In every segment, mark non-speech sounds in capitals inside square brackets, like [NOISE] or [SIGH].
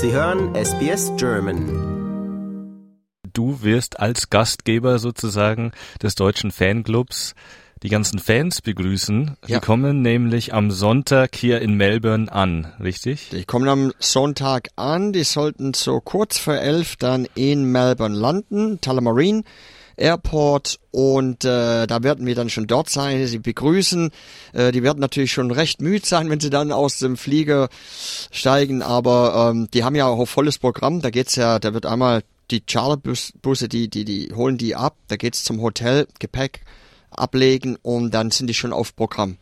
Sie hören SBS German. Du wirst als Gastgeber sozusagen des deutschen Fanclubs die ganzen Fans begrüßen. Ja. Die kommen nämlich am Sonntag hier in Melbourne an, richtig? Die kommen am Sonntag an. Die sollten so kurz vor elf dann in Melbourne landen, Tullamarine Airport und äh, da werden wir dann schon dort sein, sie begrüßen. Äh, die werden natürlich schon recht müde sein, wenn sie dann aus dem Flieger steigen, aber ähm, die haben ja auch volles Programm. Da geht's ja, da wird einmal die Charterbusse, die, die, die holen die ab, da geht's zum Hotel, Gepäck ablegen und dann sind die schon auf Programm.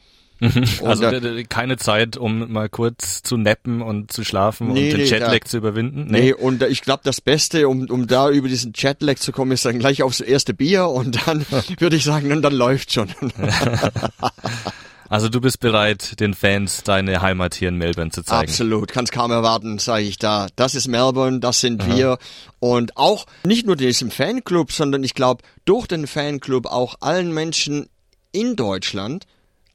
Also d- d- keine Zeit, um mal kurz zu nappen und zu schlafen Nee, und den nee, Jetlag da- zu überwinden? Nee, und äh, ich glaube, das Beste, um, um da über diesen Jetlag zu kommen, ist dann gleich aufs erste Bier und dann [LAUGHS] würde ich sagen, und dann läuft schon. [LAUGHS] [LAUGHS] Also du bist bereit, den Fans deine Heimat hier in Melbourne zu zeigen. Absolut, kann's kaum erwarten, sage ich da. Das ist Melbourne, das sind wir. Und auch nicht nur diesem Fanclub, sondern ich glaube, durch den Fanclub auch allen Menschen in Deutschland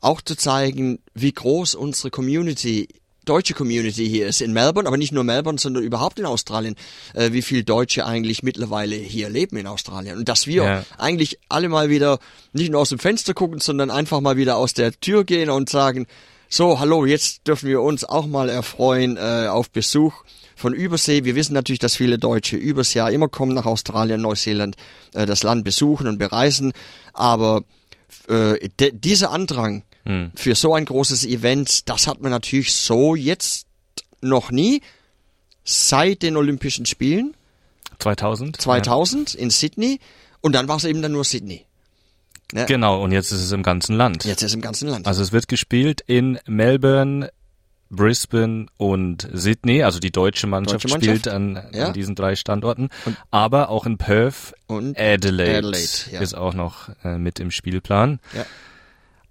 auch zu zeigen, wie groß unsere Community deutsche Community hier ist in Melbourne, aber nicht nur Melbourne, sondern überhaupt in Australien, äh, wie viel Deutsche eigentlich mittlerweile hier leben in Australien und dass wir Ja. eigentlich alle mal wieder nicht nur aus dem Fenster gucken, sondern einfach mal wieder aus der Tür gehen und sagen, so, hallo, jetzt dürfen wir uns auch mal erfreuen äh, auf Besuch von Übersee. Wir wissen natürlich, dass viele Deutsche übers Jahr immer kommen nach Australien, Neuseeland, äh, das Land besuchen und bereisen, aber äh, de, dieser Andrang für so ein großes Event, das hat man natürlich so jetzt noch nie seit den Olympischen Spielen 2000? 2000 in Sydney und dann war es eben dann nur Sydney. Ja. Genau, und jetzt ist es im ganzen Land. Jetzt ist es im ganzen Land. Also es wird gespielt in Melbourne, Brisbane und Sydney. Also die deutsche Mannschaft, Deutsche Mannschaft. spielt an, Ja. an diesen drei Standorten. aber auch in Perth Und Adelaide, Adelaide, ja. ist auch noch äh, mit im Spielplan. Ja.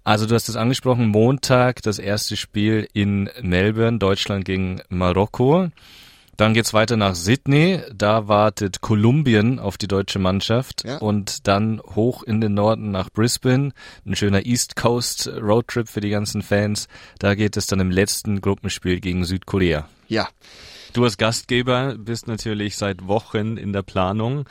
Also du hast es angesprochen, Montag das erste Spiel in Melbourne, Deutschland gegen Marokko. Dann geht's weiter nach Sydney, da wartet Kolumbien auf die deutsche Mannschaft Ja. und dann hoch in den Norden nach Brisbane, ein schöner East Coast Roadtrip für die ganzen Fans. Da geht es dann im letzten Gruppenspiel gegen Südkorea. ja, Du als Gastgeber bist natürlich seit Wochen in der Planung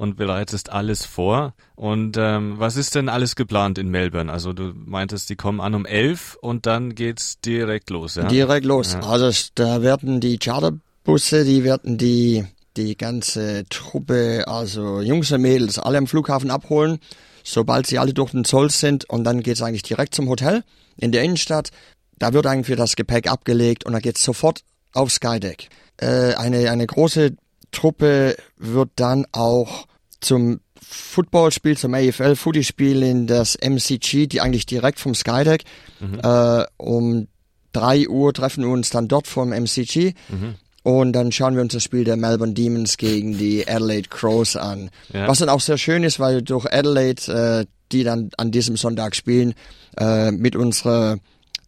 und bereitest alles vor. Und ähm, was ist denn alles geplant in Melbourne? Also du meintest, die kommen an um elf und dann geht's direkt los, ja? direkt los. Also s- da werden die Charterbusse, die werden die die ganze Truppe, also Jungs und Mädels, alle am Flughafen abholen, sobald sie alle durch den Zoll sind und dann geht's eigentlich direkt zum Hotel in der Innenstadt. Da wird eigentlich das Gepäck abgelegt und dann geht's sofort auf Skydeck. Äh, eine eine große Truppe wird dann auch zum Footballspiel, zum AFL-Footy-Spiel in das MCG, die eigentlich direkt vom Skydeck. Äh, um drei Uhr treffen wir uns dann dort vom MCG. Und dann schauen wir uns das Spiel der Melbourne Demons gegen die Adelaide Crows an. Ja. Was dann auch sehr schön ist, weil durch Adelaide, äh, die dann an diesem Sonntag spielen, äh, mit unserer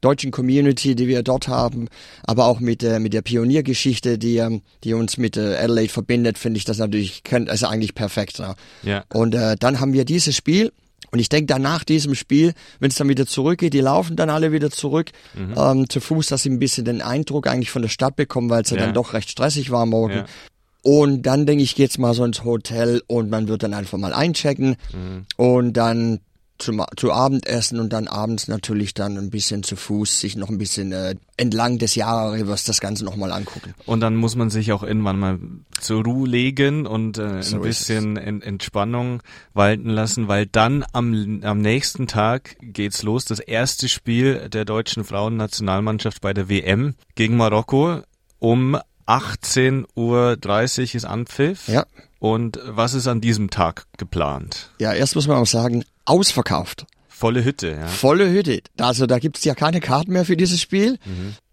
deutschen Community, die wir dort haben, aber auch mit der mit der Pioniergeschichte, die ähm, die uns mit äh, Adelaide verbindet, finde ich das natürlich also eigentlich perfekt. Ja. Ja. Und äh, dann haben wir dieses Spiel und ich denke dann nach diesem Spiel, wenn es dann wieder zurückgeht, die laufen dann alle wieder zurück ähm, zu Fuß, dass sie ein bisschen den Eindruck eigentlich von der Stadt bekommen, weil es ja. Ja. dann doch recht stressig war morgen. Ja. Und dann denke ich, geht's mal so ins Hotel und man wird dann einfach mal einchecken und dann zum, zu Abendessen und dann abends natürlich dann ein bisschen zu Fuß sich noch ein bisschen äh, entlang des Jahrerrivers das Ganze nochmal angucken. Und dann muss man sich auch irgendwann mal zur Ruhe legen und äh, So ein bisschen en Entspannung walten lassen, weil dann am, am nächsten Tag geht's los. Das erste Spiel der deutschen Frauennationalmannschaft bei der WM gegen Marokko um 18.30 Uhr ist Anpfiff. Ja. Und was ist an diesem Tag geplant? Ja, erst muss man auch sagen, ausverkauft. Volle Hütte, ja. Volle Hütte. Also da gibt's ja keine Karten mehr für dieses Spiel.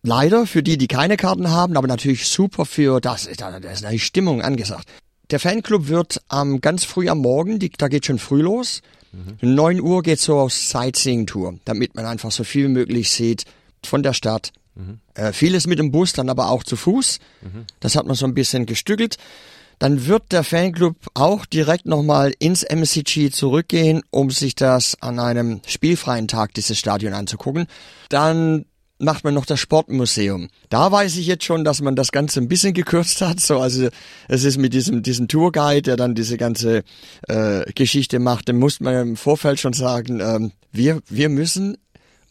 Leider für die, die keine Karten haben, aber natürlich super für das. Da, da ist eine Stimmung angesagt. Der Fanclub wird am ganz früh am Morgen, die, da geht schon früh los. 9 Uhr geht so auf Sightseeing-Tour, damit man einfach so viel wie möglich sieht von der Stadt. Äh, vieles mit dem Bus, dann aber auch zu Fuß. Das hat man so ein bisschen gestückelt. Dann wird der Fanclub auch direkt nochmal ins MCG zurückgehen, um sich das an einem spielfreien Tag dieses Stadion anzugucken. Dann macht man noch das Sportmuseum. Da weiß ich jetzt schon, dass man das Ganze ein bisschen gekürzt hat. So, also es ist mit diesem, diesem Tourguide, der dann diese ganze äh, Geschichte macht, dem muss man im Vorfeld schon sagen, ähm, wir, wir müssen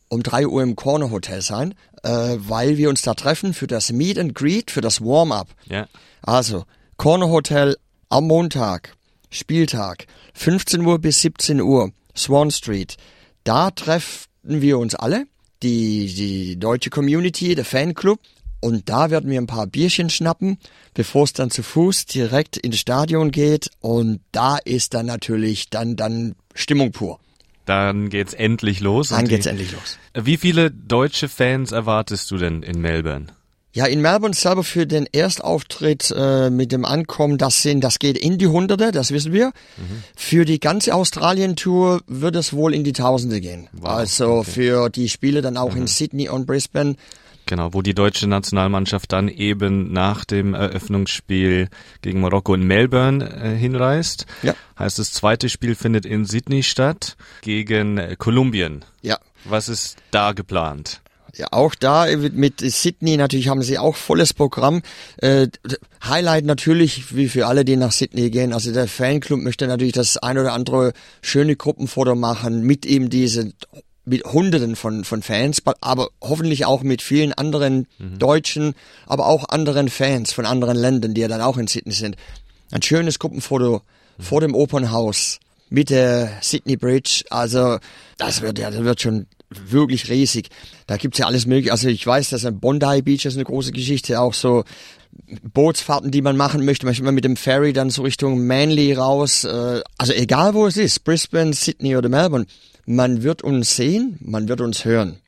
um drei Uhr im Corner Hotel sein, äh, weil wir uns da treffen für das Meet and Greet, für das Warm-up. Ja. Also, Corner Hotel am Montag, Spieltag, 15 Uhr bis 17 Uhr, Swan Street. Da treffen wir uns alle, die, die deutsche Community, der Fanclub. Und da werden wir ein paar Bierchen schnappen, bevor es dann zu Fuß direkt ins Stadion geht. Und da ist dann natürlich dann, dann Stimmung pur. Dann geht's endlich los. Dann Und geht's die- endlich los. Wie viele deutsche Fans erwartest du denn in Melbourne? Ja, in Melbourne selber für den Erstauftritt äh, mit dem Ankommen, das sind, das geht in die Hunderte, das wissen wir. Für die ganze Australien-Tour wird es wohl in die Tausende gehen. also für die Spiele dann auch in Sydney und Brisbane. Genau, wo die deutsche Nationalmannschaft dann eben nach dem Eröffnungsspiel gegen Marokko in Melbourne äh, hinreist. Ja. Heißt, das zweite Spiel findet in Sydney statt gegen äh, Kolumbien. Ja. Was ist da geplant? Ja, auch da mit mit Sydney natürlich haben sie auch volles Programm. Äh, Highlight natürlich, wie für alle, die nach Sydney gehen. Also der Fanclub möchte natürlich das ein oder andere schöne Gruppenfoto machen mit eben diese mit Hunderten von von Fans, aber hoffentlich auch mit vielen anderen Deutschen, aber auch anderen Fans von anderen Ländern, die ja dann auch in Sydney sind. Ein schönes Gruppenfoto vor dem Opernhaus mit der Sydney Bridge. Also das wird ja, das wird schon wirklich riesig. Da gibt's ja alles mögliche. Also ich weiß, dass ein Bondi Beach ist eine große Geschichte, auch so Bootsfahrten, die man machen möchte, manchmal mit dem Ferry dann so Richtung Manly raus. Äh, also egal wo es ist, Brisbane, Sydney oder Melbourne, man wird uns sehen, man wird uns hören.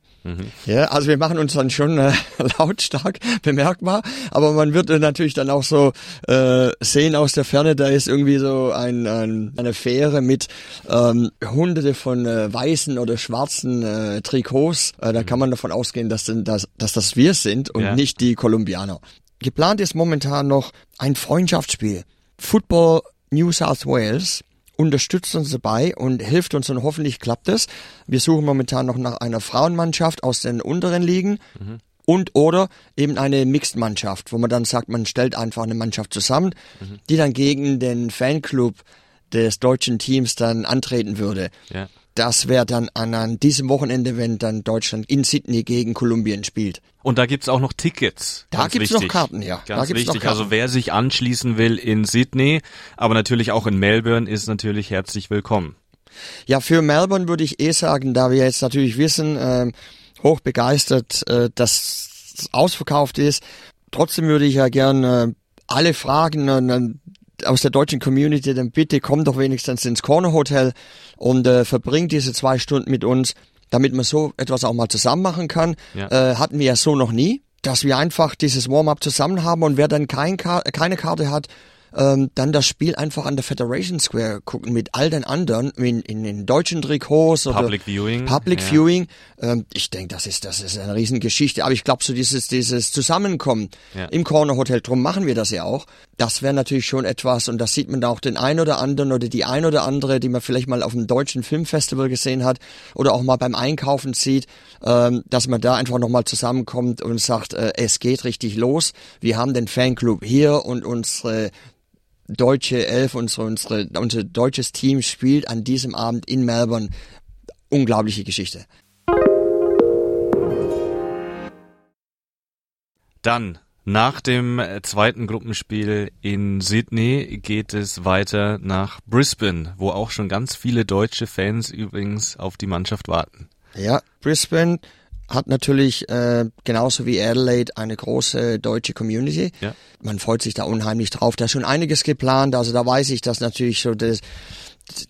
Ja, also wir machen uns dann schon äh, [LAUGHS] lautstark bemerkbar, aber man wird äh, natürlich dann auch so äh, sehen aus der Ferne, da ist irgendwie so ein, ein, eine Fähre mit ähm, hunderte von äh, weißen oder schwarzen äh, Trikots. Äh, da kann man davon ausgehen, dass, denn das, dass das wir sind und Ja. nicht die Kolumbianer. Geplant ist momentan noch ein Freundschaftsspiel. Football New South Wales unterstützt uns dabei und hilft uns und hoffentlich klappt es. Wir suchen momentan noch nach einer Frauenmannschaft aus den unteren Ligen und oder eben eine Mixed-Mannschaft, wo man dann sagt, man stellt einfach eine Mannschaft zusammen, die dann gegen den Fanclub des deutschen Teams dann antreten würde. Ja. Das wäre dann an, an diesem Wochenende, wenn dann Deutschland in Sydney gegen Kolumbien spielt. Und da gibt's auch noch Tickets. Da Ganz gibt's noch wichtig. Karten, ja. Da Ganz gibt's noch wichtig. Karten. Also wer sich anschließen will in Sydney, aber natürlich auch in Melbourne, ist natürlich herzlich willkommen. Ja, für Melbourne würde ich eh sagen, da wir jetzt natürlich wissen, ähm, hoch begeistert, äh, dass es ausverkauft ist. Trotzdem würde ich ja gern äh, alle fragen äh, aus der deutschen Community, dann bitte kommt doch wenigstens ins Corner Hotel und äh, verbringt diese zwei Stunden mit uns, damit man so etwas auch mal zusammen machen kann. Ja. Äh, hatten wir ja so noch nie, dass wir einfach dieses Warm-up zusammen haben und wer dann kein Kar keine Karte hat, ähm, dann das Spiel einfach an der Federation Square gucken mit all den anderen in, in den deutschen Trikots oder Public Viewing, Public ja. Viewing. Ähm, ich denke, das ist das ist eine Riesengeschichte. Aber ich glaube, so dieses dieses Zusammenkommen Ja. im Corner Hotel, drum machen wir das ja auch. Das wäre natürlich schon etwas und das sieht man da auch den ein oder anderen oder die ein oder andere, die man vielleicht mal auf dem deutschen Filmfestival gesehen hat oder auch mal beim Einkaufen sieht, ähm, dass man da einfach nochmal zusammenkommt und sagt, äh, es geht richtig los. Wir haben den Fanclub hier und unsere deutsche Elf, unsere, unsere, unser deutsches Team spielt an diesem Abend in Melbourne. Unglaubliche Geschichte. Dann, nach dem zweiten Gruppenspiel in Sydney geht es weiter nach Brisbane, wo auch schon ganz viele deutsche Fans übrigens auf die Mannschaft warten. Ja, Brisbane hat natürlich äh, genauso wie Adelaide eine große deutsche Community. Ja. Man freut sich da unheimlich drauf. Da ist schon einiges geplant. Also da weiß ich, dass natürlich so das,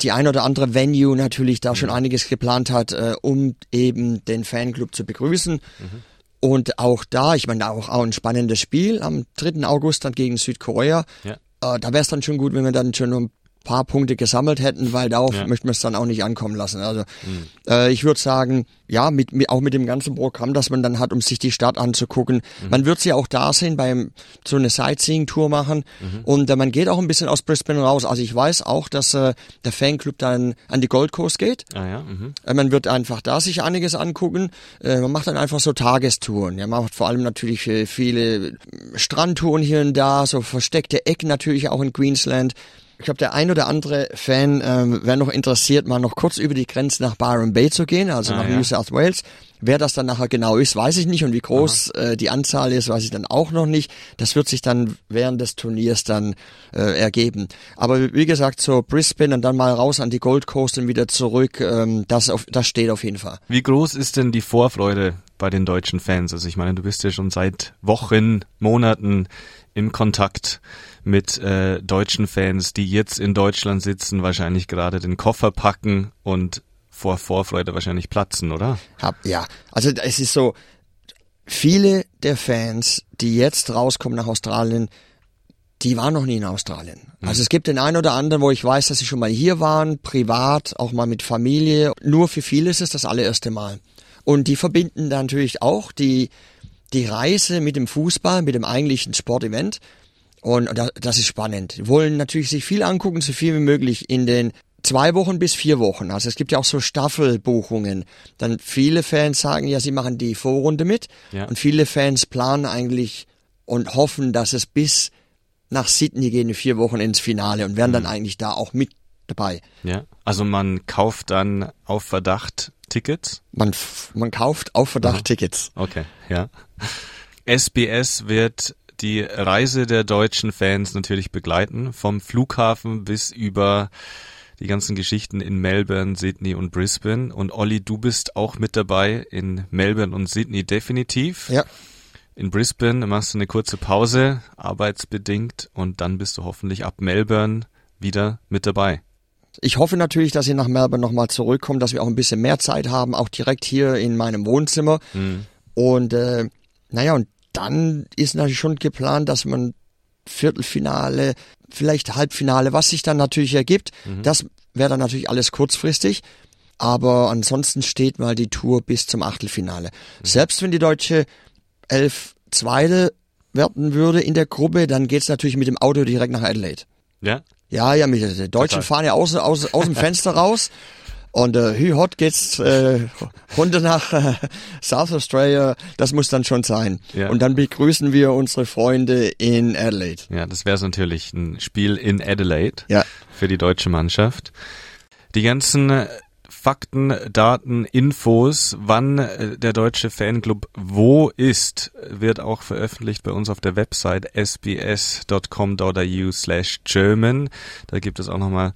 die ein oder andere Venue natürlich da schon einiges geplant hat, äh, um eben den Fanclub zu begrüßen. Und auch da, ich meine, auch, auch ein spannendes Spiel am 3. August dann gegen Südkorea. Ja. Äh, da wäre es dann schon gut, wenn man dann schon um paar Punkte gesammelt hätten, weil darauf Ja. möchten wir es dann auch nicht ankommen lassen. Also äh, ich würde sagen, ja, mit, mit, auch mit dem ganzen Programm, das man dann hat, um sich die Stadt anzugucken. Man wird sie auch da sehen, beim so eine Sightseeing-Tour machen und äh, man geht auch ein bisschen aus Brisbane raus. Also ich weiß auch, dass äh, der Fanclub dann an die Gold Coast geht. Ah ja, mhm. Äh, Man wird einfach da sich einiges angucken. Äh, Man macht dann einfach so Tagestouren. Ja, man macht vor allem natürlich viele Strandtouren hier und da, so versteckte Ecken natürlich auch in Queensland. Ich glaube, der ein oder andere Fan ähm, wäre noch interessiert, mal noch kurz über die Grenze nach Byron Bay zu gehen, also Ah, nach ja. New South Wales. Wer das dann nachher genau ist, weiß ich nicht und wie groß äh, die Anzahl ist, weiß ich dann auch noch nicht. Das wird sich dann während des Turniers dann äh, ergeben. Aber wie gesagt, so Brisbane und dann mal raus an die Gold Coast und wieder zurück, ähm, das, auf, das steht auf jeden Fall. Wie groß ist denn die Vorfreude bei den deutschen Fans? Also ich meine, du bist ja schon seit Wochen, Monaten im Kontakt mit äh, deutschen Fans, die jetzt in Deutschland sitzen, wahrscheinlich gerade den Koffer packen und vor Vorfreude wahrscheinlich platzen, oder? Hab, ja, also es ist so, viele der Fans, die jetzt rauskommen nach Australien, die waren noch nie in Australien. Also es gibt den einen oder anderen, wo ich weiß, dass sie schon mal hier waren, privat, auch mal mit Familie. Nur für viele ist es das allererste Mal. Und die verbinden dann natürlich auch die, die Reise mit dem Fußball, mit dem eigentlichen Sportevent. Und das, ist spannend. Die wollen natürlich sich viel angucken, so viel wie möglich in den zwei Wochen bis vier Wochen. Also es gibt ja auch so Staffelbuchungen. Dann viele Fans sagen ja, sie machen die Vorrunde mit. Ja. Und viele Fans planen eigentlich und hoffen, dass es bis nach Sydney gehen, vier Wochen ins Finale und wären dann eigentlich da auch mit dabei. Ja. Also man kauft dann auf Verdacht Tickets. Man, man kauft auf Verdacht Tickets. Okay, ja. SBS wird die Reise der deutschen Fans natürlich begleiten, vom Flughafen bis über die ganzen Geschichten in Melbourne, Sydney und Brisbane. Und Olli, du bist auch mit dabei in Melbourne und Sydney definitiv. Ja. In Brisbane machst du eine kurze Pause, arbeitsbedingt, und dann bist du hoffentlich ab Melbourne wieder mit dabei. Ich hoffe natürlich, dass ihr nach Melbourne nochmal zurückkommt, dass wir auch ein bisschen mehr Zeit haben, auch direkt hier in meinem Wohnzimmer. Und äh, naja, und dann ist natürlich schon geplant, dass man Viertelfinale, vielleicht Halbfinale, was sich dann natürlich ergibt, das wäre dann natürlich alles kurzfristig. Aber ansonsten steht mal die Tour bis zum Achtelfinale. Selbst wenn die deutsche Elf Zweite werden würde in der Gruppe, dann geht's natürlich mit dem Auto direkt nach Adelaide. Ja? Ja, ja, mit, die Deutschen Total. fahren ja aus, aus, aus dem Fenster raus. Und äh, hü hot geht's äh, runter nach äh, South Australia. Das muss dann schon sein. Ja. Und dann begrüßen wir unsere Freunde in Adelaide. Ja, das wäre natürlich ein Spiel in Adelaide. Ja. für die deutsche Mannschaft. Die ganzen äh, Fakten, Daten, Infos, wann äh, der deutsche Fanclub wo ist, wird auch veröffentlicht bei uns auf der Website sbs.com.au slash German. Da gibt es auch nochmal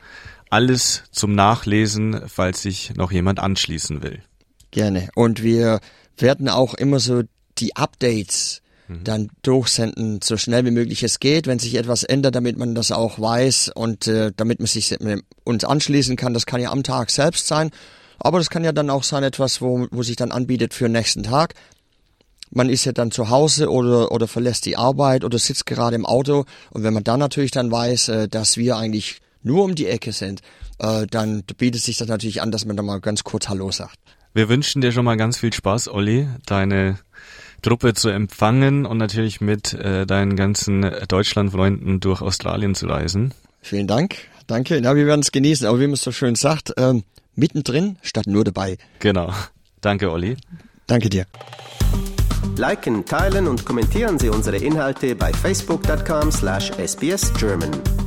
alles zum Nachlesen, falls sich noch jemand anschließen will. Gerne. Und wir werden auch immer so die Updates dann durchsenden, so schnell wie möglich es geht, wenn sich etwas ändert, damit man das auch weiß und äh, damit man sich uns anschließen kann. Das kann ja am Tag selbst sein, aber das kann ja dann auch sein etwas, wo, wo sich dann anbietet für den nächsten Tag. Man ist ja dann zu Hause oder, oder verlässt die Arbeit oder sitzt gerade im Auto und wenn man dann natürlich dann weiß, äh, dass wir eigentlich nur um die Ecke sind, äh, dann bietet sich das natürlich an, dass man dann mal ganz kurz Hallo sagt. Wir wünschen dir schon mal ganz viel Spaß, Olli, deine Truppe zu empfangen und natürlich mit äh, deinen ganzen Deutschlandfreunden durch Australien zu reisen. Vielen Dank. Danke. Ja, wir werden es genießen. Aber wie man es so schön sagt, ähm, mittendrin statt nur dabei. Genau. Danke, Olli. Danke dir. Liken, teilen und kommentieren Sie unsere Inhalte bei facebook.com/sbsgerman.